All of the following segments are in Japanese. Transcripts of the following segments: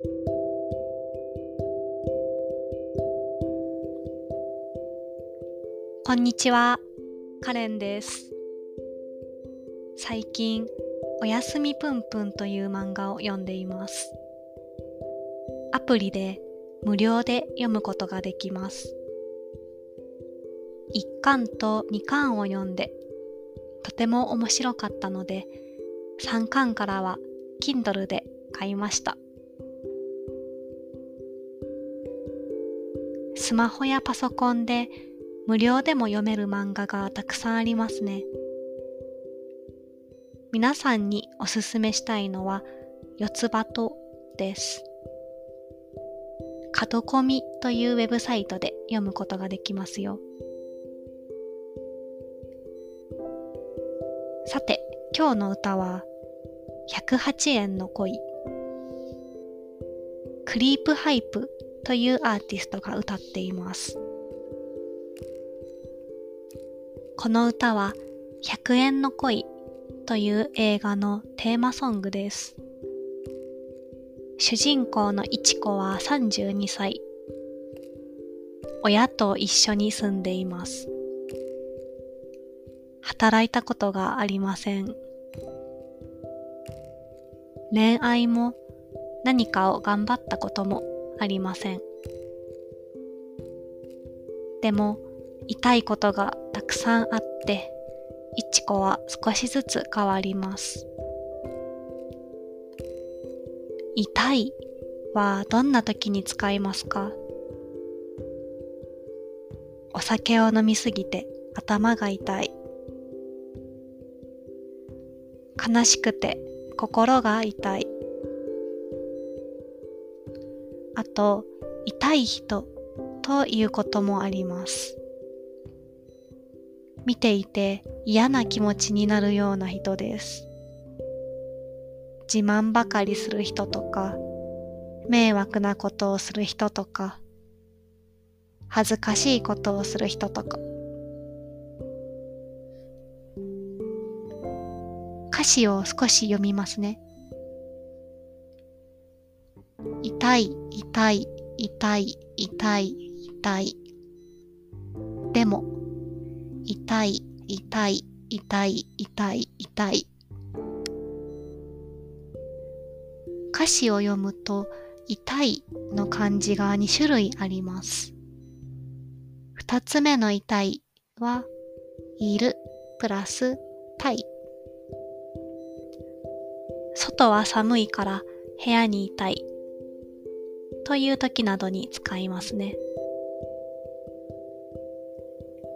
こんにちは、カレンです。最近、おやすみぷんぷんという漫画を読んでいます。アプリで無料で読むことができます。1巻と2巻を読んで、とても面白かったので、3巻からは Kindle で買いました。スマホやパソコンで無料でも読める漫画がたくさんありますね。皆さんにおすすめしたいのは四つ葉とです。角コミというウェブサイトで読むことができますよ。さて、今日の歌は108円の恋クリープハイプというアーティストが歌っています。この歌は100円の恋という映画のテーマソングです。主人公のいちこは32歳。親と一緒に住んでいます。働いたことがありません。恋愛も何かを頑張ったこともありません。でも、痛いことがたくさんあって、いちこは少しずつ変わります。痛いはどんな時に使いますか？お酒を飲みすぎて頭が痛い。悲しくて心が痛い。あと、痛い人ということもあります。見ていて嫌な気持ちになるような人です。自慢ばかりする人とか、迷惑なことをする人とか、恥ずかしいことをする人とか。歌詞を少し読みますね。痛い、痛い、痛い、痛い、痛い。でも、痛い、痛い、痛い、痛い、痛い。歌詞を読むと、痛いの漢字が2種類あります。二つ目の痛いは、いる、プラス、たい。外は寒いから部屋にいたい。という時などに使いますね。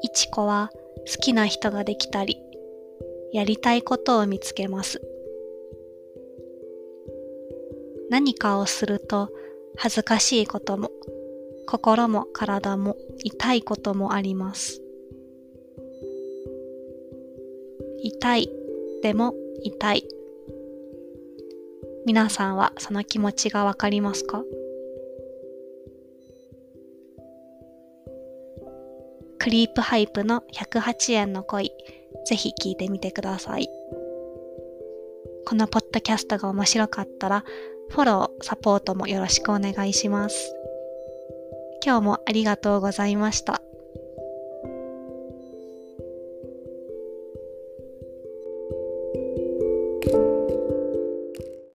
いちこは好きな人ができたり、やりたいことを見つけます。何かをすると恥ずかしいことも、心も体も痛いこともあります。痛い、でも痛い。皆さんはその気持ちがわかりますか？クリープハイプの108円の恋、ぜひ聞いてみてください。このポッドキャストが面白かったら、フォロー、サポートもよろしくお願いします。今日もありがとうございました。